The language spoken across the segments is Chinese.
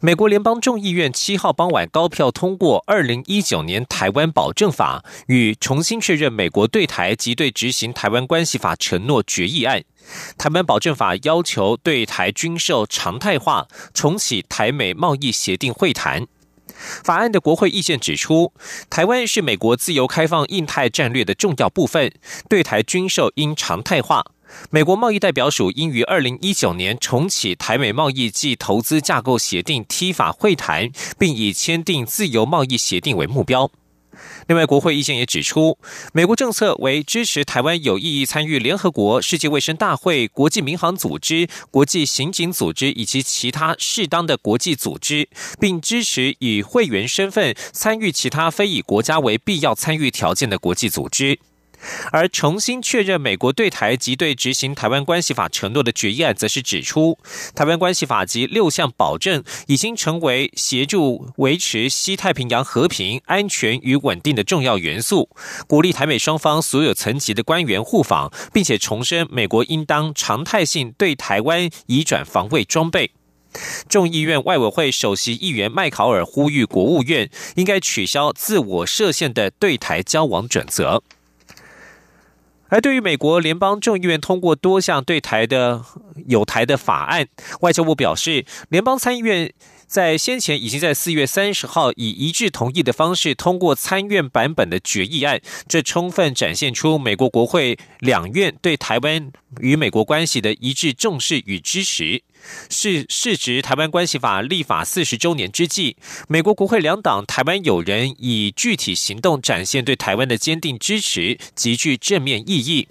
美国联邦众议院七号傍晚高票通过《二零一九年台湾保证法》与重新确认美国对台及对执行台湾关系法承诺决议案。台湾保证法要求对台军售常态化，重启台美贸易协定会谈。法案的国会意见指出，台湾是美国自由开放印太战略的重要部分，对台军售应常态化。美国贸易代表署应于二零一九年重启台美贸易暨投资架构协定 T 法会谈，并以签订自由贸易协定为目标。另外，国会意见也指出，美国政策为支持台湾有意义参与联合国、世界卫生大会、国际民航组织、国际刑警组织以及其他适当的国际组织，并支持以会员身份参与其他非以国家为必要参与条件的国际组织。而重新确认美国对台及对执行台湾关系法承诺的决议案，则是指出，台湾关系法及六项保证已经成为协助维持西太平洋和平、安全与稳定的重要元素，鼓励台美双方所有层级的官员互访，并且重申美国应当常态性对台湾移转防卫装备。众议院外委会首席议员麦考尔呼吁国务院应该取消自我设限的对台交往准则。而对于美国联邦众议院通过多项对台的有台的法案，外交部表示，联邦参议院。在先前已经在四月三十号以一致同意的方式通过参院版本的决议案，这充分展现出美国国会两院对台湾与美国关系的一致重视与支持。是市值台湾关系法立法四十周年之际，美国国会两党台湾友人以具体行动展现对台湾的坚定支持，极具正面意义。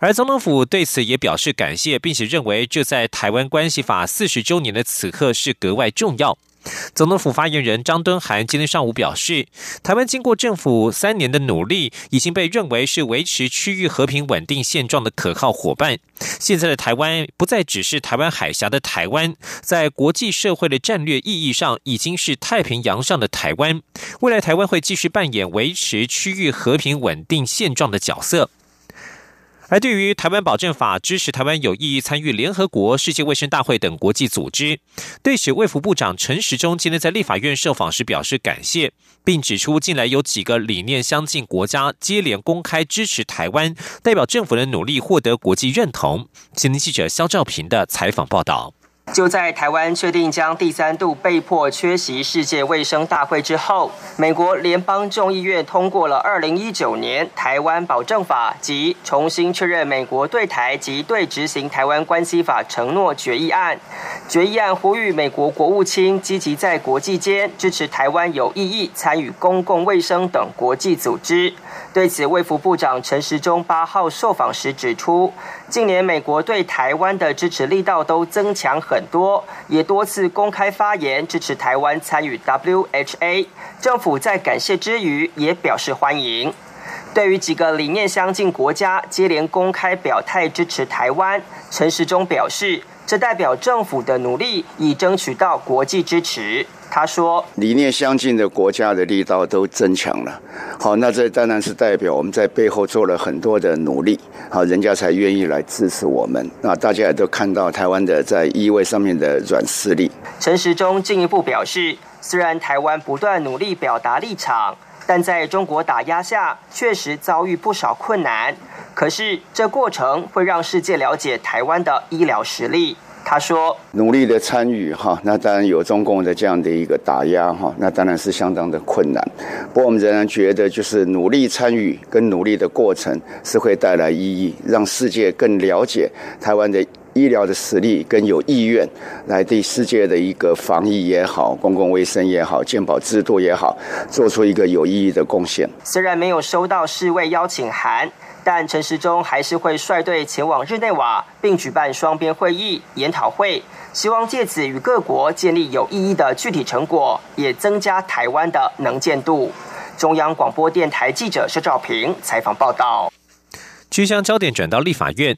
而总统府对此也表示感谢，并且认为这在台湾关系法四十周年的此刻是格外重要。总统府发言人张敦涵今天上午表示，台湾经过政府三年的努力，已经被认为是维持区域和平稳定现状的可靠伙伴。现在的台湾不再只是台湾海峡的台湾，在国际社会的战略意义上，已经是太平洋上的台湾。未来台湾会继续扮演维持区域和平稳定现状的角色。而对于台湾保证法支持台湾有意义参与联合国、世界卫生大会等国际组织，对此，卫福部长陈时中今天在立法院受访时表示感谢，并指出近来有几个理念相近国家接连公开支持台湾，代表政府的努力获得国际认同。今天记者肖兆平的采访报道。就在台湾确定将第三度被迫缺席世界卫生大会之后，美国联邦众议院通过了二零一九年台湾保证法及重新确认美国对台及对执行台湾关系法承诺决议案。决议案呼吁美国国务卿积极在国际间支持台湾有意义参与公共卫生等国际组织。对此，卫福部长陈时中八号受访时指出，近年美国对台湾的支持力道都增强很多，也多次公开发言支持台湾参与 WHA。政府在感谢之余，也表示欢迎。对于几个理念相近国家接连公开表态支持台湾，陈时中表示，这代表政府的努力已争取到国际支持。他说：“理念相近的国家的力道都增强了，好，那这当然是代表我们在背后做了很多的努力，好，人家才愿意来支持我们。那大家也都看到台湾的在意位上面的软实力。”陈时中进一步表示，虽然台湾不断努力表达立场，但在中国打压下，确实遭遇不少困难。可是这过程会让世界了解台湾的医疗实力。他说：“努力的参与哈，那当然有中共的这样的一个打压哈，那当然是相当的困难。不过我们仍然觉得，就是努力参与跟努力的过程是会带来意义，让世界更了解台湾的医疗的实力跟有意愿来对世界的一个防疫也好、公共卫生也好、健保制度也好，做出一个有意义的贡献。虽然没有收到世卫邀请函。”但陈时中还是会率队前往日内瓦，并举办双边会议、研讨会，希望借此与各国建立有意义的具体成果，也增加台湾的能见度。中央广播电台记者施兆平采访报道。即将焦点转到立法院。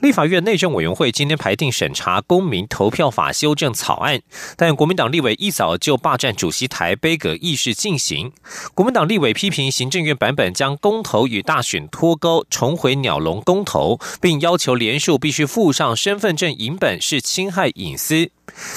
立法院内政委员会今天排定审查公民投票法修正草案，但国民党立委一早就霸占主席台，杯葛议事进行。国民党立委批评行政院版本将公投与大选脱钩，重回鸟笼公投，并要求连署必须附上身份证影本，是侵害隐私。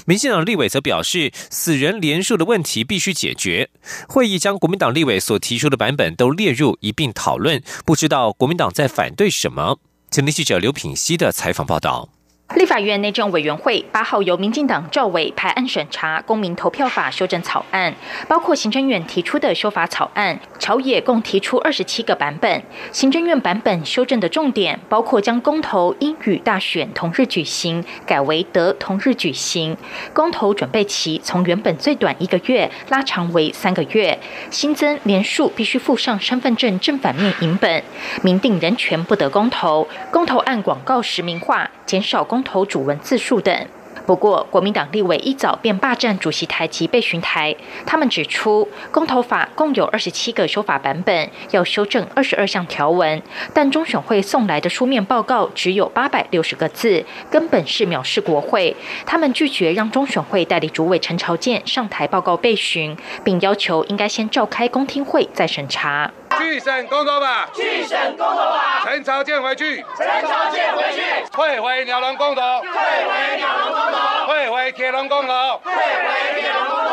民进党立委则表示，死人连署的问题必须解决。会议将国民党立委所提出的版本都列入一并讨论，不知道国民党在反对什么。前天记者刘品熙的采访报道。立法院内政委员会八号由民进党赵伟派审查《公民投票法》修正草案，包括行政院提出的修法草案，朝野共提出二十七个版本。行政院版本修正的重点包括将公投应与大选同日举行改为得同日举行，公投准备期从原本最短一个月拉长为三个月，新增连数必须附上身份证正反面影本，明定人权不得公投，公投案广告实名化，减少公。投主文字数等。不过，国民党立委一早便霸占主席台及备询台。他们指出，公投法共有二十七个修法版本，要修正二十二项条文，但中选会送来的书面报告只有八百六十个字，根本是藐视国会。他们拒绝让中选会代理主委陈朝健上台报告备询，并要求应该先召开公听会再审查。拒审公投法，拒审公投法。陈朝建回去，陈朝建回去。退回鸟笼公投，退回鸟笼公投。退回铁笼公投，退回铁笼公投。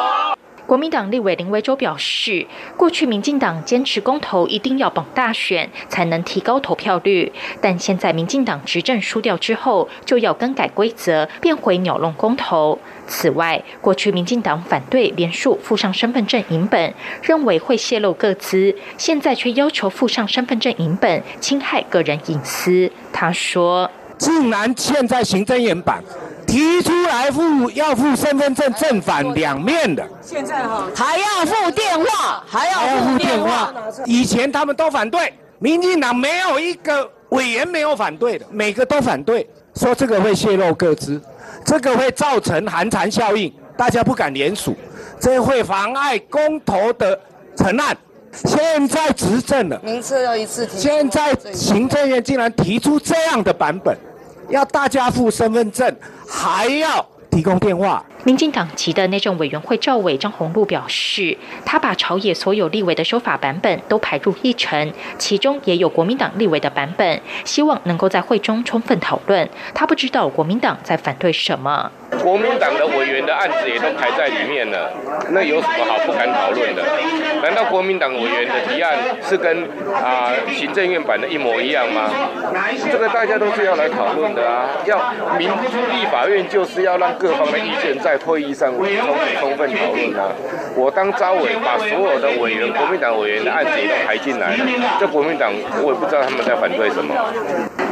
国民党立委林维洲表示，过去民进党坚持公投一定要绑大选才能提高投票率，但现在民进党执政输掉之后，就要更改规则，变回鸟笼公投。此外，过去民进党反对连署附上身份证影本，认为会泄露个资，现在却要求附上身份证影本，侵害个人隐私。他说：“竟然现在行政院版。”提出来付要付身份证正反两面的，现在哈还要付电话，还要付电话。以前他们都反对，民进党没有一个委员没有反对的，每个都反对，说这个会泄露各资，这个会造成寒蝉效应，大家不敢联署，这会妨碍公投的成案。现在执政了，名次要一次，现在行政院竟然提出这样的版本。要大家付身份证，还要提供电话。民进党籍的内政委员会赵伟张宏禄表示，他把朝野所有立委的修法版本都排入议程，其中也有国民党立委的版本，希望能够在会中充分讨论。他不知道国民党在反对什么。国民党的委员的案子也都排在里面了，那有什么好不敢讨论的？难道国民党委员的提案是跟啊行政院版的一模一样吗？这个大家都是要来讨论的啊！要民立法院就是要让各方的意见在会议上充充分讨论啊！我当招委把所有的委员，国民党委员的案子也都排进来了，这国民党我也不知道他们在反对什么。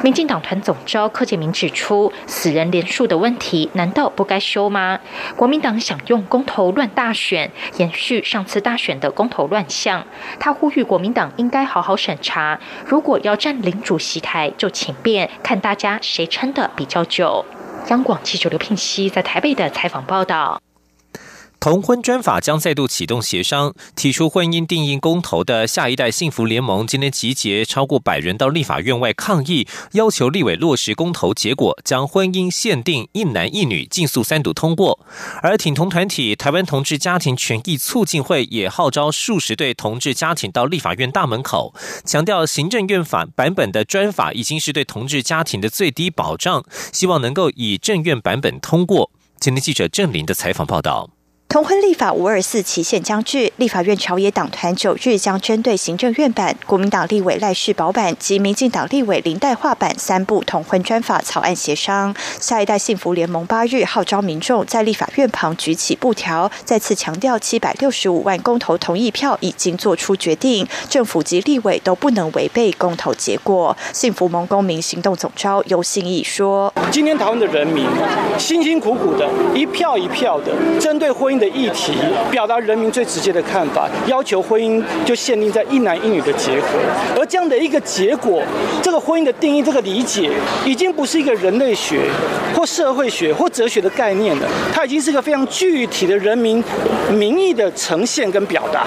民进党团总召柯建明指出，死人连数的问题难道不该修吗？国民党想用公投乱大选，延续上次大选的公投乱象。他呼吁国民党应该好好审查，如果要占领主席台，就请便，看大家谁撑的比较久。央广记者刘聘熙在台北的采访报道。同婚专法将再度启动协商，提出婚姻定义公投的下一代幸福联盟今天集结超过百人到立法院外抗议，要求立委落实公投结果，将婚姻限定一男一女，尽速三读通过。而挺同团体台湾同志家庭权益促进会也号召数十对同志家庭到立法院大门口，强调行政院法版本的专法已经是对同志家庭的最低保障，希望能够以政院版本通过。今天记者郑林的采访报道。同婚立法五二四期限将至，立法院朝野党团九日将针对行政院版、国民党立委赖世宝版及民进党立委林代化版三部同婚专法草案协商。下一代幸福联盟八日号召民众在立法院旁举起布条，再次强调七百六十五万公投同意票已经做出决定，政府及立委都不能违背公投结果。幸福盟公民行动总召尤信义说：“今天台湾的人民辛辛苦苦的一票一票的针对婚”的议题，表达人民最直接的看法，要求婚姻就限定在一男一女的结合，而这样的一个结果，这个婚姻的定义，这个理解，已经不是一个人类学或社会学或哲学的概念了，它已经是一个非常具体的人民民意的呈现跟表达，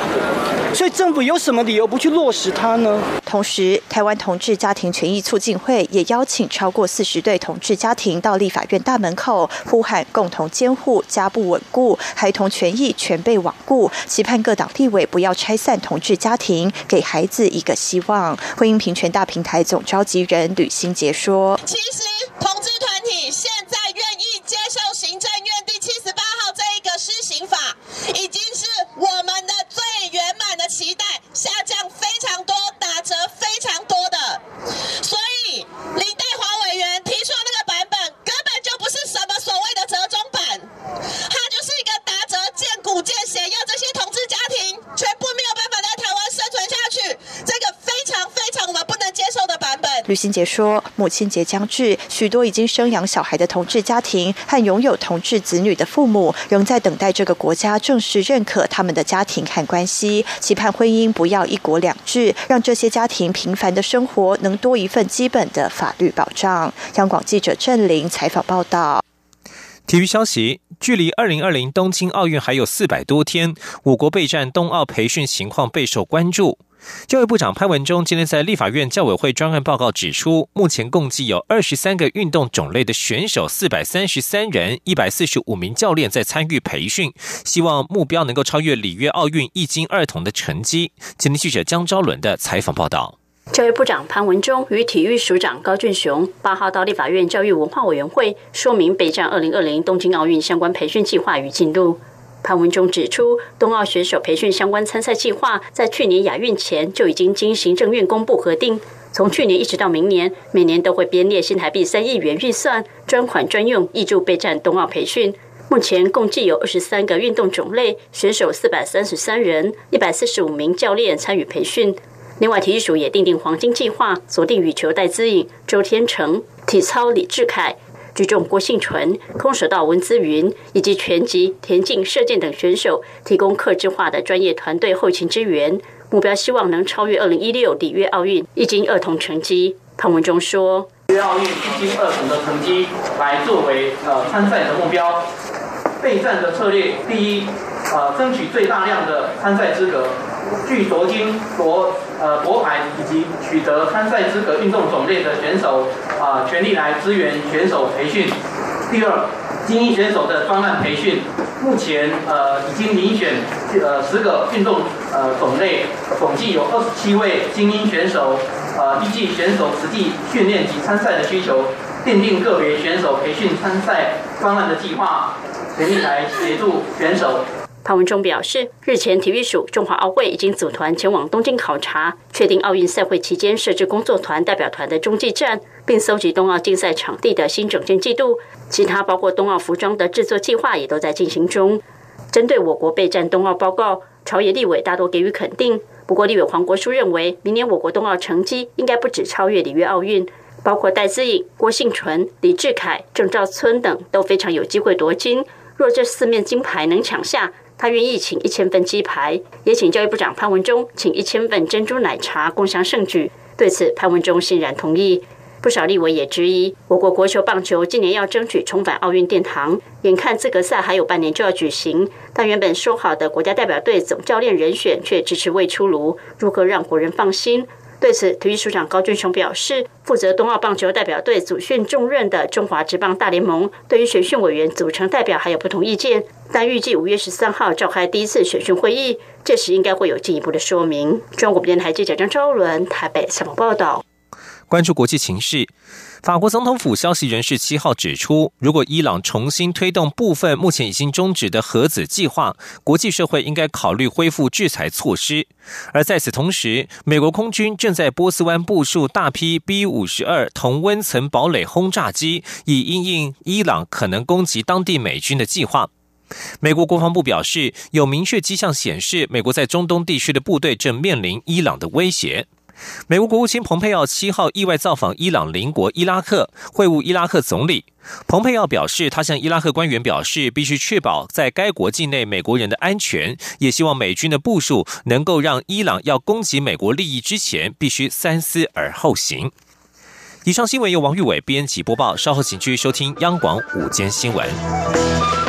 所以政府有什么理由不去落实它呢？同时，台湾同志家庭权益促进会也邀请超过四十对同志家庭到立法院大门口，呼喊共同监护家不稳固，孩童权益全被罔顾，期盼各党立委不要拆散同志家庭，给孩子一个希望。婚姻平权大平台总召集人吕新杰说：“其实同志团体现在愿意接受行政院第七十八号这一个施行法，已经是我们的最圆满的期待，下降非常多，打折非常多的。所以林黛华委员提出的那个版本，根本就不是什么所谓的折中版，它就是一个打折见骨见血，要这些同志家庭全部没有办法在台湾生存下去，这个非常非常我们不能接受的版本。”吕新杰说：“母亲节将至，许多已经生养小孩的同志家庭和拥有同志子女的父母，仍在等待这个国家正式认可他们的家庭和关系，期盼婚姻不要一国两制，让这些家庭平凡的生活能多一份基本的法律保障。”央广记者郑玲采访报道。体育消息：距离二零二零东京奥运还有四百多天，我国备战冬奥培训情况备受关注。教育部长潘文忠今天在立法院教委会专案报告指出，目前共计有二十三个运动种类的选手，四百三十三人，一百四十五名教练在参与培训，希望目标能够超越里约奥运一金二铜的成绩。今天记者江昭伦的采访报道。教育部长潘文忠与体育署长高俊雄八号到立法院教育文化委员会说明备战二零二零东京奥运相关培训计划与进度。潘文忠指出，冬奥选手培训相关参赛计划在去年亚运前就已经经行政院公布核定，从去年一直到明年，每年都会编列新台币三亿元预算，专款专用，挹注备战冬奥培训。目前共计有二十三个运动种类，选手四百三十三人，一百四十五名教练参与培训。另外，体育署也订定黄金计划，锁定羽球戴资颖、周天成、体操李志凯。举重郭幸纯、空手道文姿云以及拳击、田径、射箭等选手，提供客制化的专业团队后勤支援，目标希望能超越二零一六里约奥运一金二铜成绩。潘文忠说：“里约奥运一金二铜的成绩来作为呃参赛的目标，备战的策略，第一，呃，争取最大量的参赛资格。”据夺金夺呃夺牌以及取得参赛资格运动种类的选手啊，全力来支援选手培训。第二，精英选手的专案培训，目前呃已经遴选呃十个运动呃种类，总计有二十七位精英选手。呃，依据选手实际训练及参赛的需求，奠定个别选手培训参赛专案的计划，全力来协助选手。潘文忠表示，日前体育署中华奥会已经组团前往东京考察，确定奥运赛会期间设置工作团代表团的中继站，并搜集冬奥竞赛场地的新整建季度。其他包括冬奥服装的制作计划也都在进行中。针对我国备战冬奥报告，朝野立委大多给予肯定。不过，立委黄国书认为，明年我国冬奥成绩应该不止超越里约奥运，包括戴资颖、郭幸纯、李志凯、郑兆村等都非常有机会夺金。若这四面金牌能抢下，他愿意请一千份鸡排，也请教育部长潘文忠请一千份珍珠奶茶共享盛举。对此，潘文忠欣然同意。不少立委也质疑，我国国球棒球今年要争取重返奥运殿堂，眼看资格赛还有半年就要举行，但原本说好的国家代表队总教练人选却迟迟未出炉，如何让国人放心？对此，体育署长高俊雄表示，负责冬奥棒球代表队组训重任的中华职棒大联盟，对于选训委员组成代表还有不同意见，但预计五月十三号召开第一次选训会议，届时应该会有进一步的说明。中国电台记者张昭伦台北采访报道。关注国际情势，法国总统府消息人士七号指出，如果伊朗重新推动部分目前已经终止的核子计划，国际社会应该考虑恢复制裁措施。而在此同时，美国空军正在波斯湾部署大批 B 五十二同温层堡垒轰炸机，以应应伊朗可能攻击当地美军的计划。美国国防部表示，有明确迹象显示，美国在中东地区的部队正面临伊朗的威胁。美国国务卿蓬佩奥七号意外造访伊朗邻国伊拉克，会晤伊拉克总理。蓬佩奥表示，他向伊拉克官员表示，必须确保在该国境内美国人的安全，也希望美军的部署能够让伊朗要攻击美国利益之前，必须三思而后行。以上新闻由王玉伟编辑播报，稍后请继续收听央广午间新闻。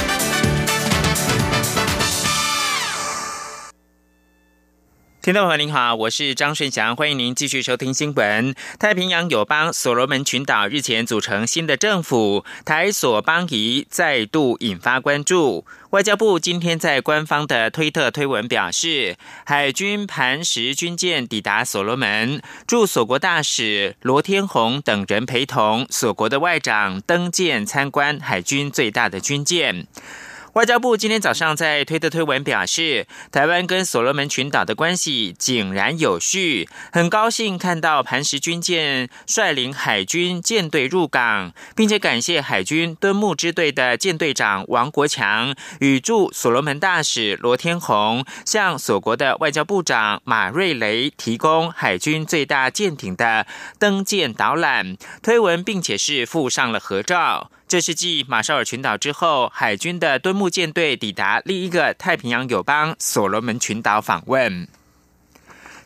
听众朋友您好，我是张顺祥，欢迎您继续收听新闻。太平洋友邦所罗门群岛日前组成新的政府，台所邦谊再度引发关注。外交部今天在官方的推特推文表示，海军磐石军舰抵达所罗门，驻所国大使罗天宏等人陪同所国的外长登舰参观海军最大的军舰。外交部今天早上在推特推文表示，台湾跟所罗门群岛的关系井然有序，很高兴看到磐石军舰率领海军舰队入港，并且感谢海军敦木支队的舰队长王国强与驻所罗门大使罗天宏向所国的外交部长马瑞雷提供海军最大舰艇的登舰导览推文，并且是附上了合照。这是继马绍尔群岛之后，海军的敦木舰队抵达另一个太平洋友邦所罗门群岛访问。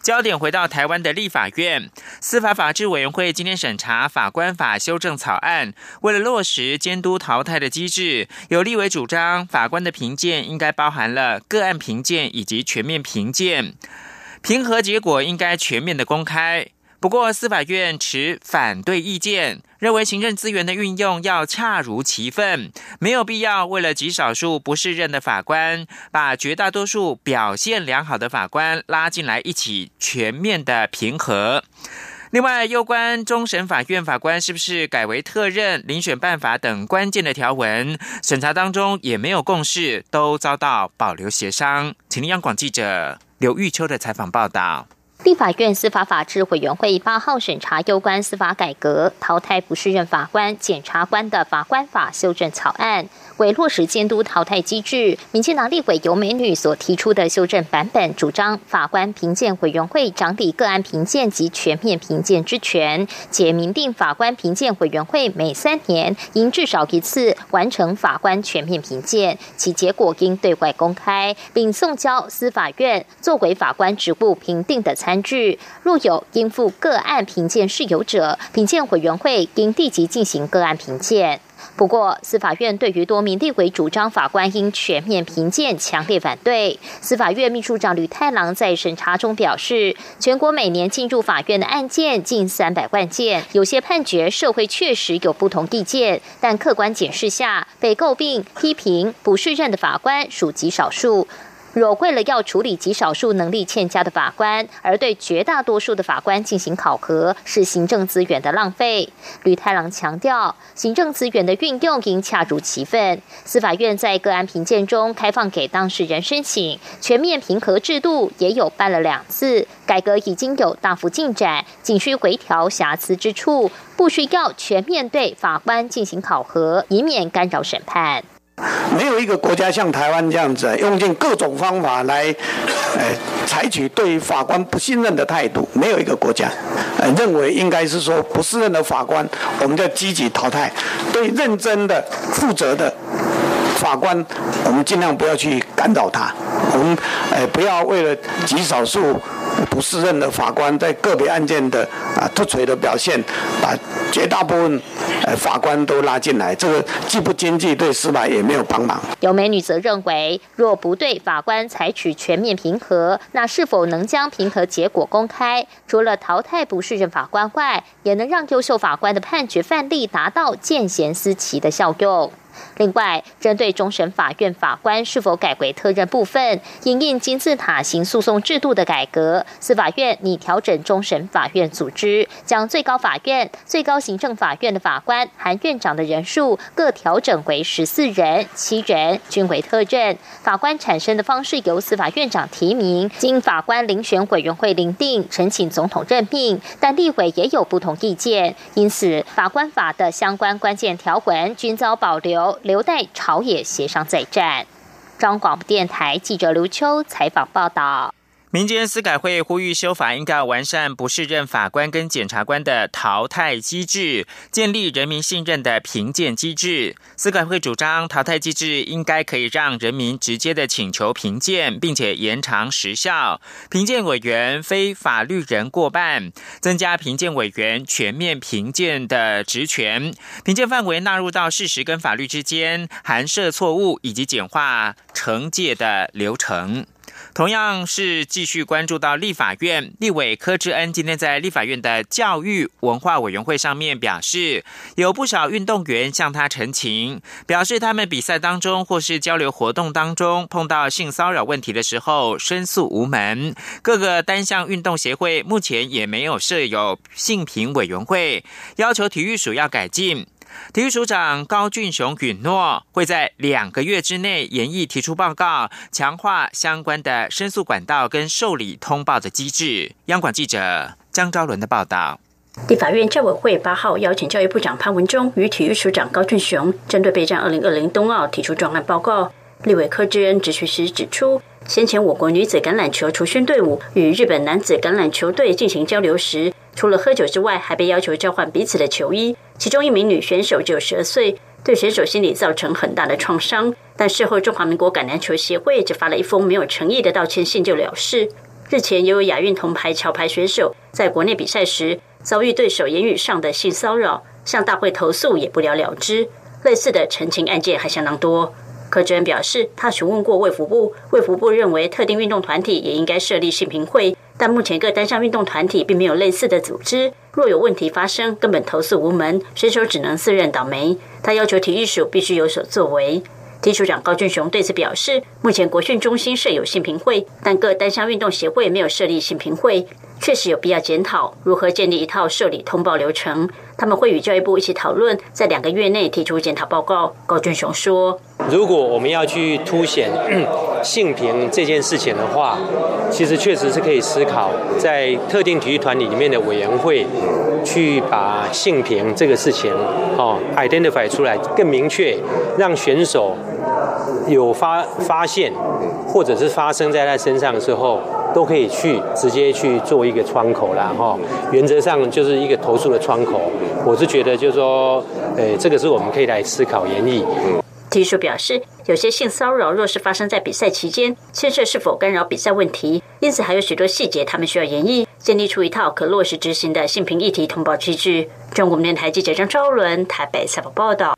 焦点回到台湾的立法院司法法制委员会今天审查法官法修正草案，为了落实监督淘汰的机制，有立委主张法官的评鉴应该包含了个案评鉴以及全面评鉴，评核结果应该全面的公开。不过，司法院持反对意见，认为行政资源的运用要恰如其分，没有必要为了极少数不适任的法官，把绝大多数表现良好的法官拉进来一起全面的平和。另外，有关终审法院法官是不是改为特任、遴选办法等关键的条文，审查当中也没有共识，都遭到保留协商。请听央广记者刘玉秋的采访报道。立法院司法法制委员会八号审查有关司法改革淘汰不适任法官、检察官的法官法修正草案。为落实监督淘汰机制，民进党立委尤美女所提出的修正版本，主张法官评鉴委员会掌理个案评鉴及全面评鉴之权，且明定法官评鉴委员会每三年应至少一次完成法官全面评鉴，其结果应对外公开，并送交司法院作为法官职务评定的参据。若有应付个案评鉴事由者，评鉴委员会应立即进行个案评鉴。不过，司法院对于多名立委主张法官应全面评鉴强烈反对。司法院秘书长吕太郎在审查中表示，全国每年进入法院的案件近三百万件，有些判决社会确实有不同意见，但客观检视下，被诟病、批评不适任的法官属极少数。若为了要处理极少数能力欠佳的法官，而对绝大多数的法官进行考核，是行政资源的浪费。吕太郎强调，行政资源的运用应恰如其分。司法院在个案评鉴中开放给当事人申请，全面评核制度也有办了两次，改革已经有大幅进展，仅需回调瑕疵之处，不需要全面对法官进行考核，以免干扰审判。没有一个国家像台湾这样子，用尽各种方法来，呃，采取对法官不信任的态度。没有一个国家，呃，认为应该是说不适任的法官，我们就积极淘汰。对认真的、负责的法官，我们尽量不要去干扰他。我们，呃，不要为了极少数。不适任的法官在个别案件的啊突锤的表现，把绝大部分呃法官都拉进来，这个既不经济，对司法也没有帮忙。有美女则认为，若不对法官采取全面评核，那是否能将评核结果公开？除了淘汰不适任法官外，也能让优秀法官的判决范例达到见贤思齐的效用。另外，针对终审法院法官是否改为特任部分，因应金字塔型诉讼制度的改革，司法院拟调整终审法院组织，将最高法院、最高行政法院的法官含院长的人数各调整为十四人，七人均为特任。法官产生的方式由司法院长提名，经法官遴选委员会遴定，呈请总统任命。但立委也有不同意见，因此法官法的相关关键条文均遭保留。留待朝野协商再战。中广电台记者刘秋采访报道。民间司改会呼吁修法，应该完善不适任法官跟检察官的淘汰机制，建立人民信任的评鉴机制。司改会主张，淘汰机制应该可以让人民直接的请求评鉴，并且延长时效。评鉴委员非法律人过半，增加评鉴委员全面评鉴的职权，评鉴范围纳入到事实跟法律之间，含涉错误以及简化惩戒的流程。同样是继续关注到立法院立委柯志恩，今天在立法院的教育文化委员会上面表示，有不少运动员向他陈情，表示他们比赛当中或是交流活动当中碰到性骚扰问题的时候申诉无门。各个单项运动协会目前也没有设有性评委员会，要求体育署要改进。体育署长高俊雄允诺，会在两个月之内研议提出报告，强化相关的申诉管道跟受理通报的机制。央广记者江昭伦的报道。立法院教委会八号邀请教育部长潘文忠与体育署长高俊雄，针对备战二零二零冬奥提出专案报告。立委柯志恩质询时指出，先前我国女子橄榄球除训队伍与日本男子橄榄球队进行交流时，除了喝酒之外，还被要求交换彼此的球衣。其中一名女选手只有十二岁，对选手心理造成很大的创伤。但事后，中华民国橄榄球协会只发了一封没有诚意的道歉信就了事。日前，也有亚运铜牌桥牌选手在国内比赛时遭遇对手言语上的性骚扰，向大会投诉也不了了之。类似的澄清案件还相当多。柯志恩表示，他询问过卫福部，卫福部认为特定运动团体也应该设立性评会。但目前各单项运动团体并没有类似的组织，若有问题发生，根本投诉无门，选手只能自认倒霉。他要求体育署必须有所作为。体署长高俊雄对此表示，目前国训中心设有性评会，但各单项运动协会没有设立性评会，确实有必要检讨如何建立一套受理通报流程。他们会与教育部一起讨论，在两个月内提出检讨报告。高俊雄说：“如果我们要去凸显 性平这件事情的话，其实确实是可以思考，在特定体育团体里面的委员会，去把性平这个事情哦 identify 出来，更明确，让选手有发发现，或者是发生在他身上的时候。”都可以去直接去做一个窗口啦，哈，原则上就是一个投诉的窗口。我是觉得，就是说，诶，这个是我们可以来思考研议。提出表示，有些性骚扰若是发生在比赛期间，牵涉是否干扰比赛问题，因此还有许多细节他们需要研议，建立出一套可落实执行的性平议题通报机制。中国电台记者张昭伦台北采访报道。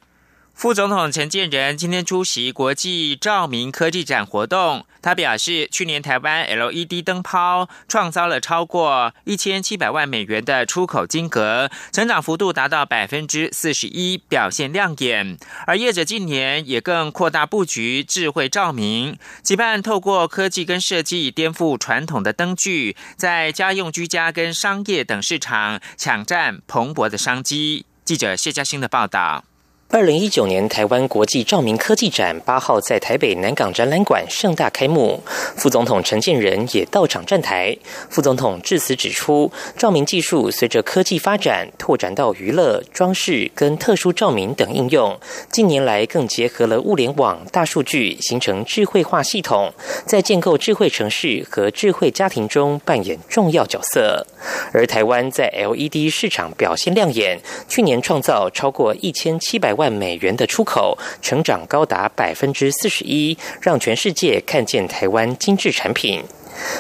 副总统陈建仁今天出席国际照明科技展活动，他表示，去年台湾 LED 灯泡创造了超过一千七百万美元的出口金额，成长幅度达到百分之四十一，表现亮眼。而业者近年也更扩大布局智慧照明，期盼透过科技跟设计颠覆传统的灯具，在家用居家跟商业等市场抢占蓬勃的商机。记者谢嘉欣的报道。二零一九年台湾国际照明科技展八号在台北南港展览馆盛大开幕，副总统陈建仁也到场站台。副总统致辞指出，照明技术随着科技发展，拓展到娱乐、装饰跟特殊照明等应用。近年来更结合了物联网、大数据，形成智慧化系统，在建构智慧城市和智慧家庭中扮演重要角色。而台湾在 LED 市场表现亮眼，去年创造超过一千七百。万美元的出口成长高达百分之四十一，让全世界看见台湾精致产品。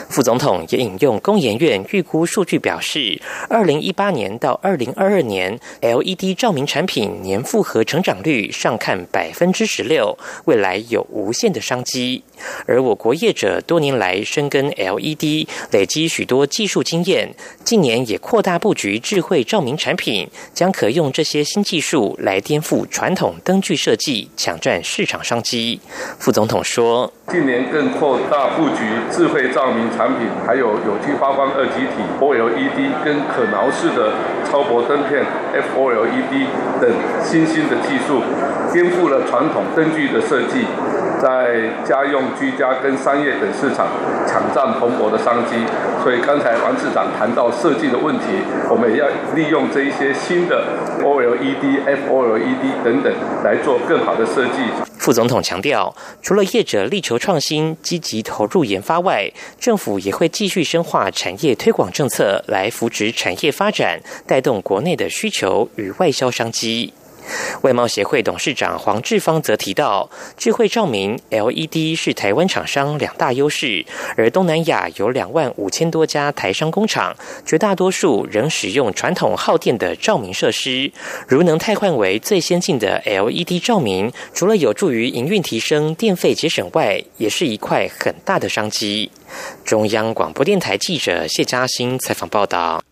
副总统也引用工研院预估数据表示，二零一八年到二零二二年，LED 照明产品年复合成长率上看百分之十六，未来有无限的商机。而我国业者多年来深耕 LED，累积许多技术经验，近年也扩大布局智慧照明产品，将可用这些新技术来颠覆传统灯具设计，抢占市场商机。副总统说：“近年更扩大布局智慧照。”明产品，还有有机发光二极体 OLED 跟可挠式的超薄灯片 FOLED 等新兴的技术，颠覆了传统灯具的设计，在家用、居家跟商业等市场抢占蓬勃的商机。所以刚才王市长谈到设计的问题，我们也要利用这一些新的 OLED、FOLED 等等来做更好的设计。副总统强调，除了业者力求创新、积极投入研发外，政府也会继续深化产业推广政策，来扶持产业发展，带动国内的需求与外销商机。外贸协会董事长黄志芳则提到，智慧照明 LED 是台湾厂商两大优势，而东南亚有两万五千多家台商工厂，绝大多数仍使用传统耗电的照明设施。如能汰换为最先进的 LED 照明，除了有助于营运提升、电费节省外，也是一块很大的商机。中央广播电台记者谢嘉欣采访报道。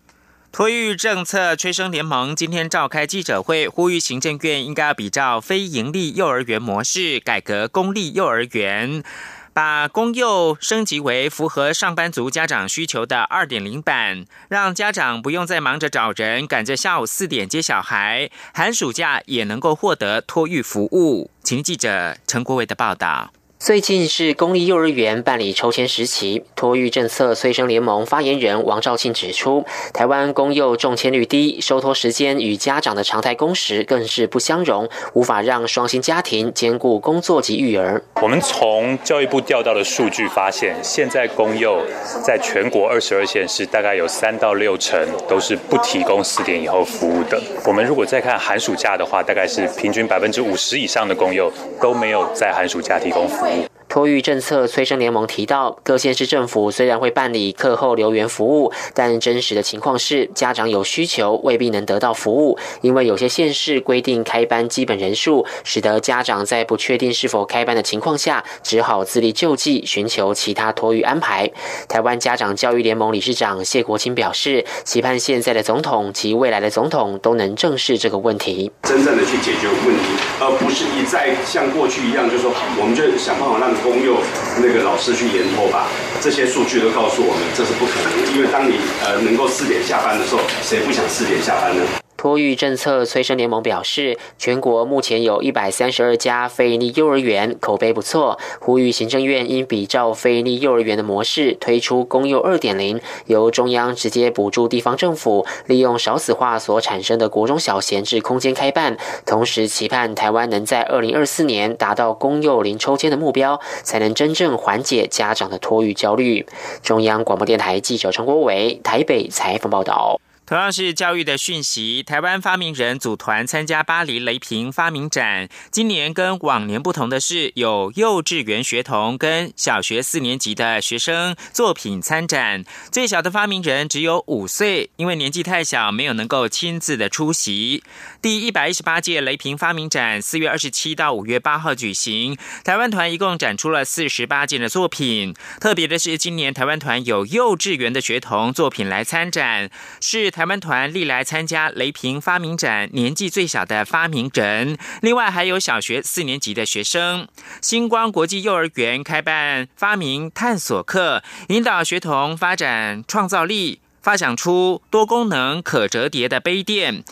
托育政策催生联盟今天召开记者会，呼吁行政院应该要比照非营利幼儿园模式，改革公立幼儿园，把公幼升级为符合上班族家长需求的二点零版，让家长不用再忙着找人，赶着下午四点接小孩，寒暑假也能够获得托育服务。请记者陈国伟的报道。最近是公立幼儿园办理抽签时期，托育政策催生联盟发言人王兆庆指出，台湾公幼中签率低，收托时间与家长的常态工时更是不相容，无法让双薪家庭兼顾工作及育儿。我们从教育部调到的数据发现，现在公幼在全国二十二县市，大概有三到六成都是不提供四点以后服务的。我们如果再看寒暑假的话，大概是平均百分之五十以上的公幼都没有在寒暑假提供服务。life 托育政策催生联盟提到，各县市政府虽然会办理课后留园服务，但真实的情况是，家长有需求未必能得到服务，因为有些县市规定开班基本人数，使得家长在不确定是否开班的情况下，只好自力救济，寻求其他托育安排。台湾家长教育联盟理事长谢国清表示，期盼现在的总统及未来的总统都能正视这个问题，真正的去解决问题，而不是一再像过去一样，就说我们就想办法让。公幼那个老师去研托吧，这些数据都告诉我们，这是不可能。因为当你呃能够四点下班的时候，谁不想四点下班呢？托育政策催生联盟表示，全国目前有一百三十二家非营利幼儿园，口碑不错。呼吁行政院应比照非营利幼儿园的模式，推出公幼二点零，由中央直接补助地方政府，利用少子化所产生的国中小闲置空间开办。同时，期盼台湾能在二零二四年达到公幼零抽签的目标，才能真正缓解家长的托育焦虑。中央广播电台记者陈国伟台北采访报道。同样是教育的讯息，台湾发明人组团参加巴黎雷平发明展。今年跟往年不同的是，有幼稚园学童跟小学四年级的学生作品参展。最小的发明人只有五岁，因为年纪太小，没有能够亲自的出席。第一百一十八届雷平发明展四月二十七到五月八号举行，台湾团一共展出了四十八件的作品。特别的是，今年台湾团有幼稚园的学童作品来参展，是。台湾团历来参加雷平发明展年纪最小的发明人，另外还有小学四年级的学生。星光国际幼儿园开办发明探索课，引导学童发展创造力，发想出多功能可折叠的杯垫。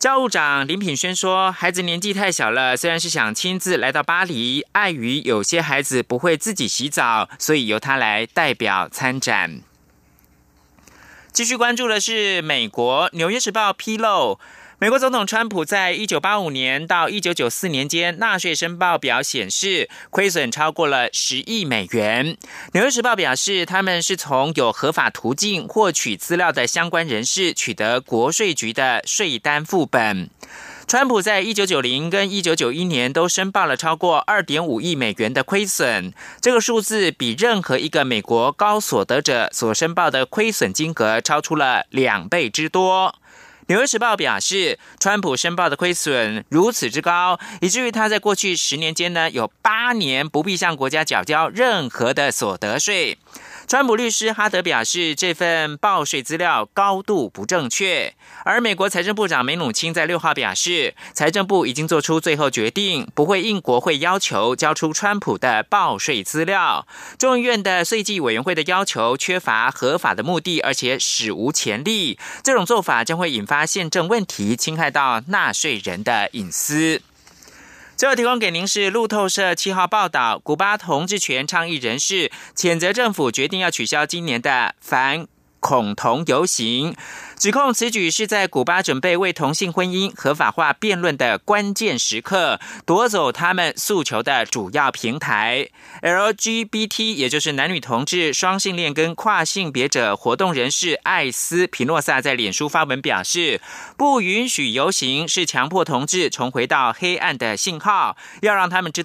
教务长林品轩说：“孩子年纪太小了，虽然是想亲自来到巴黎，碍于有些孩子不会自己洗澡，所以由他来代表参展。”继续关注的是美国《纽约时报》披露，美国总统川普在一九八五年到一九九四年间纳税申报表显示，亏损超过了十亿美元。《纽约时报》表示，他们是从有合法途径获取资料的相关人士取得国税局的税单副本。川普在一九九零跟一九九一年都申报了超过二点五亿美元的亏损，这个数字比任何一个美国高所得者所申报的亏损金额超出了两倍之多。纽约时报表示，川普申报的亏损如此之高，以至于他在过去十年间呢，有八年不必向国家缴交任何的所得税。川普律师哈德表示，这份报税资料高度不正确。而美国财政部长梅努钦在六号表示，财政部已经做出最后决定，不会应国会要求交出川普的报税资料。众议院的税计委员会的要求缺乏合法的目的，而且史无前例。这种做法将会引发宪政问题，侵害到纳税人的隐私。最后提供给您是路透社七号报道，古巴同志权倡议人士谴责政府决定要取消今年的反。恐同游行。指控此举是在古巴准备为同性婚姻合法化辩论的关键时刻，夺走他们诉求的主要平台。LGBT，也就是男女同志、双性恋跟跨性别者活动人士艾斯皮诺萨在脸书发文表示，不允许游行是强迫同志重回到黑暗的信号，要让他们知